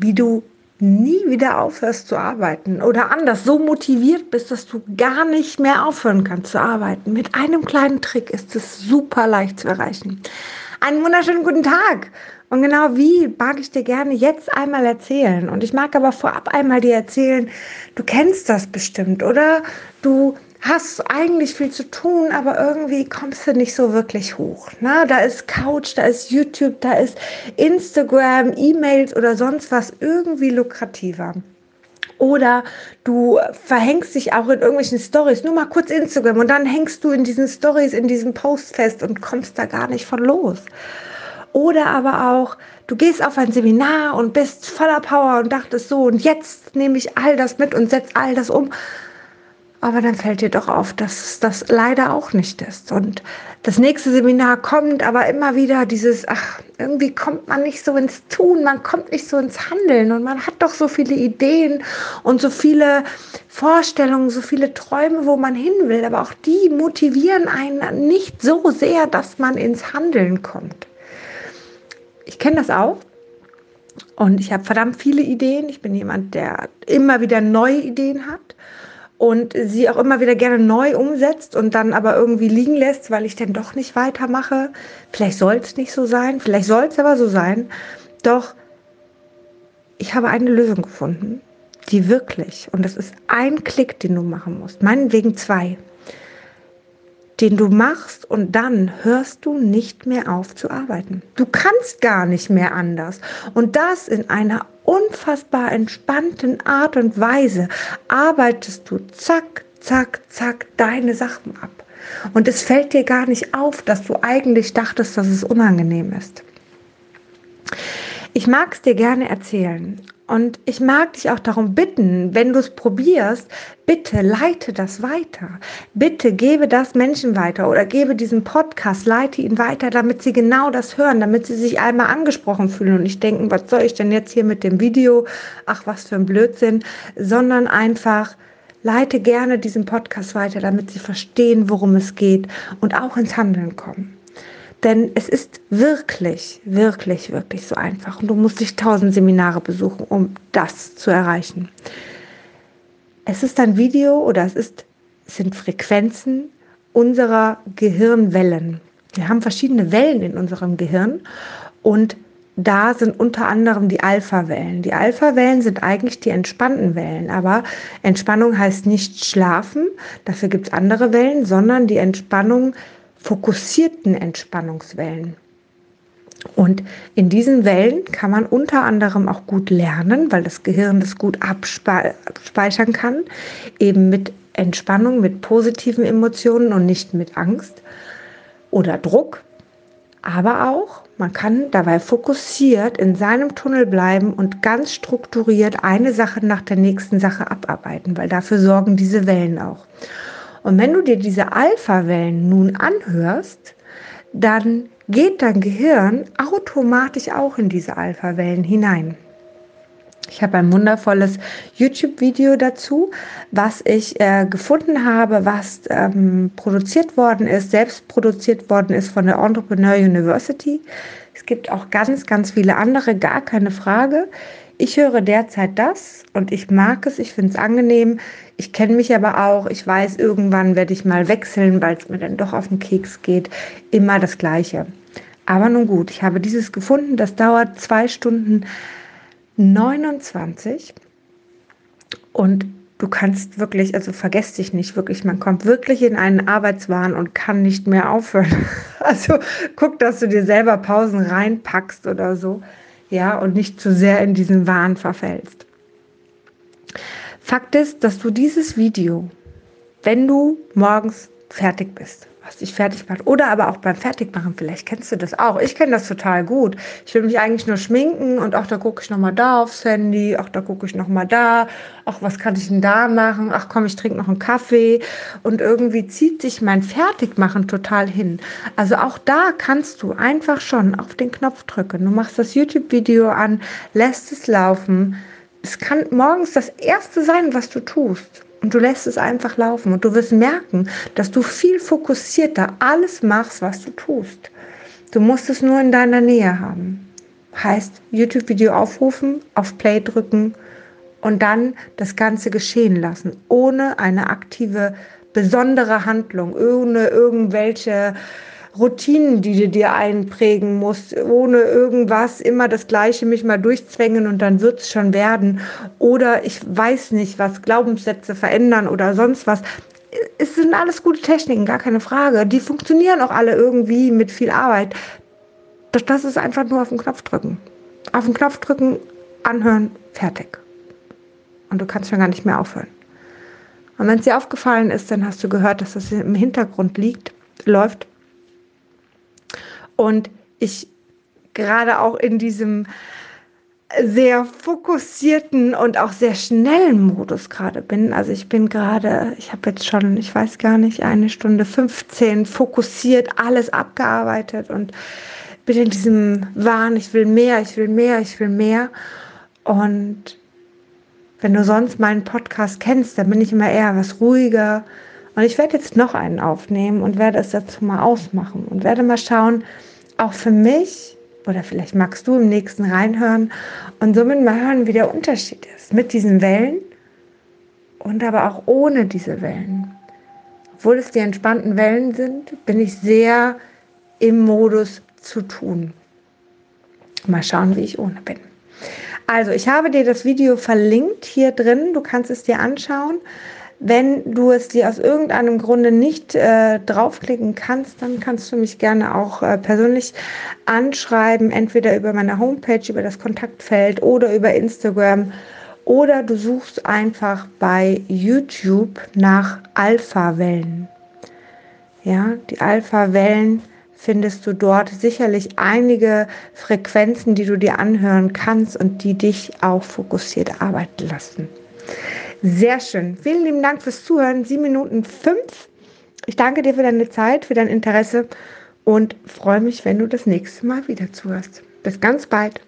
wie du nie wieder aufhörst zu arbeiten oder anders so motiviert bist, dass du gar nicht mehr aufhören kannst zu arbeiten. Mit einem kleinen Trick ist es super leicht zu erreichen. Einen wunderschönen guten Tag. Und genau wie mag ich dir gerne jetzt einmal erzählen. Und ich mag aber vorab einmal dir erzählen, du kennst das bestimmt, oder? Du hast eigentlich viel zu tun, aber irgendwie kommst du nicht so wirklich hoch. Ne? Da ist Couch, da ist YouTube, da ist Instagram, E-Mails oder sonst was irgendwie lukrativer. Oder du verhängst dich auch in irgendwelchen Stories, nur mal kurz Instagram und dann hängst du in diesen Stories, in diesem Post fest und kommst da gar nicht von los. Oder aber auch, du gehst auf ein Seminar und bist voller Power und dachtest so, und jetzt nehme ich all das mit und setze all das um aber dann fällt dir doch auf, dass das leider auch nicht ist. Und das nächste Seminar kommt, aber immer wieder dieses, ach, irgendwie kommt man nicht so ins Tun, man kommt nicht so ins Handeln und man hat doch so viele Ideen und so viele Vorstellungen, so viele Träume, wo man hin will, aber auch die motivieren einen nicht so sehr, dass man ins Handeln kommt. Ich kenne das auch. Und ich habe verdammt viele Ideen. Ich bin jemand, der immer wieder neue Ideen hat und sie auch immer wieder gerne neu umsetzt und dann aber irgendwie liegen lässt, weil ich dann doch nicht weitermache. Vielleicht soll es nicht so sein, vielleicht soll es aber so sein. Doch ich habe eine Lösung gefunden, die wirklich, und das ist ein Klick, den du machen musst, meinetwegen zwei, den du machst und dann hörst du nicht mehr auf zu arbeiten. Du kannst gar nicht mehr anders. Und das in einer unfassbar entspannten Art und Weise arbeitest du zack, zack, zack deine Sachen ab. Und es fällt dir gar nicht auf, dass du eigentlich dachtest, dass es unangenehm ist. Ich mag es dir gerne erzählen. Und ich mag dich auch darum bitten, wenn du es probierst, bitte leite das weiter. Bitte gebe das Menschen weiter oder gebe diesen Podcast, leite ihn weiter, damit sie genau das hören, damit sie sich einmal angesprochen fühlen und nicht denken, was soll ich denn jetzt hier mit dem Video? Ach, was für ein Blödsinn, sondern einfach leite gerne diesen Podcast weiter, damit sie verstehen, worum es geht und auch ins Handeln kommen. Denn es ist wirklich, wirklich, wirklich so einfach. Und du musst dich tausend Seminare besuchen, um das zu erreichen. Es ist ein Video oder es ist, es sind Frequenzen unserer Gehirnwellen. Wir haben verschiedene Wellen in unserem Gehirn und da sind unter anderem die Alpha-Wellen. Die Alpha-Wellen sind eigentlich die entspannten Wellen, aber Entspannung heißt nicht schlafen, dafür gibt es andere Wellen, sondern die Entspannung fokussierten Entspannungswellen. Und in diesen Wellen kann man unter anderem auch gut lernen, weil das Gehirn das gut abspeichern kann, eben mit Entspannung, mit positiven Emotionen und nicht mit Angst oder Druck. Aber auch, man kann dabei fokussiert in seinem Tunnel bleiben und ganz strukturiert eine Sache nach der nächsten Sache abarbeiten, weil dafür sorgen diese Wellen auch. Und wenn du dir diese Alpha-Wellen nun anhörst, dann geht dein Gehirn automatisch auch in diese Alpha-Wellen hinein. Ich habe ein wundervolles YouTube-Video dazu, was ich äh, gefunden habe, was ähm, produziert worden ist, selbst produziert worden ist von der Entrepreneur University. Es gibt auch ganz, ganz viele andere, gar keine Frage. Ich höre derzeit das und ich mag es, ich finde es angenehm. Ich kenne mich aber auch, ich weiß, irgendwann werde ich mal wechseln, weil es mir dann doch auf den Keks geht. Immer das Gleiche. Aber nun gut, ich habe dieses gefunden, das dauert zwei Stunden 29 und du kannst wirklich, also vergess dich nicht wirklich, man kommt wirklich in einen Arbeitswahn und kann nicht mehr aufhören. Also guck, dass du dir selber Pausen reinpackst oder so ja, und nicht zu sehr in diesen Wahn verfällst. Fakt ist, dass du dieses Video, wenn du morgens fertig bist, was dich fertig macht. Oder aber auch beim Fertigmachen, vielleicht kennst du das auch. Ich kenne das total gut. Ich will mich eigentlich nur schminken und auch da gucke ich nochmal da aufs Handy, auch da gucke ich nochmal da, ach, was kann ich denn da machen? Ach komm, ich trinke noch einen Kaffee. Und irgendwie zieht sich mein Fertigmachen total hin. Also auch da kannst du einfach schon auf den Knopf drücken. Du machst das YouTube-Video an, lässt es laufen. Es kann morgens das Erste sein, was du tust und du lässt es einfach laufen und du wirst merken, dass du viel fokussierter alles machst, was du tust. Du musst es nur in deiner Nähe haben. Heißt YouTube-Video aufrufen, auf Play drücken und dann das Ganze geschehen lassen, ohne eine aktive, besondere Handlung, ohne irgendwelche Routinen, die du dir einprägen musst, ohne irgendwas, immer das Gleiche mich mal durchzwängen und dann wird es schon werden. Oder ich weiß nicht, was Glaubenssätze verändern oder sonst was. Es sind alles gute Techniken, gar keine Frage. Die funktionieren auch alle irgendwie mit viel Arbeit. Das, das ist einfach nur auf den Knopf drücken. Auf den Knopf drücken, anhören, fertig. Und du kannst schon gar nicht mehr aufhören. Und wenn es dir aufgefallen ist, dann hast du gehört, dass das im Hintergrund liegt, läuft und ich gerade auch in diesem sehr fokussierten und auch sehr schnellen Modus gerade bin. Also ich bin gerade, ich habe jetzt schon, ich weiß gar nicht, eine Stunde 15 fokussiert, alles abgearbeitet und bin in diesem Wahn, ich will mehr, ich will mehr, ich will mehr. Und wenn du sonst meinen Podcast kennst, dann bin ich immer eher was ruhiger. Und ich werde jetzt noch einen aufnehmen und werde es dazu mal ausmachen und werde mal schauen, auch für mich, oder vielleicht magst du im nächsten reinhören und somit mal hören, wie der Unterschied ist mit diesen Wellen und aber auch ohne diese Wellen. Obwohl es die entspannten Wellen sind, bin ich sehr im Modus zu tun. Mal schauen, wie ich ohne bin. Also, ich habe dir das Video verlinkt hier drin. Du kannst es dir anschauen. Wenn du es dir aus irgendeinem Grunde nicht äh, draufklicken kannst, dann kannst du mich gerne auch äh, persönlich anschreiben, entweder über meine Homepage, über das Kontaktfeld oder über Instagram. Oder du suchst einfach bei YouTube nach Alpha-Wellen. Ja, die Alpha-Wellen findest du dort sicherlich einige Frequenzen, die du dir anhören kannst und die dich auch fokussiert arbeiten lassen. Sehr schön. Vielen lieben Dank fürs Zuhören. Sieben Minuten fünf. Ich danke dir für deine Zeit, für dein Interesse und freue mich, wenn du das nächste Mal wieder zuhörst. Bis ganz bald.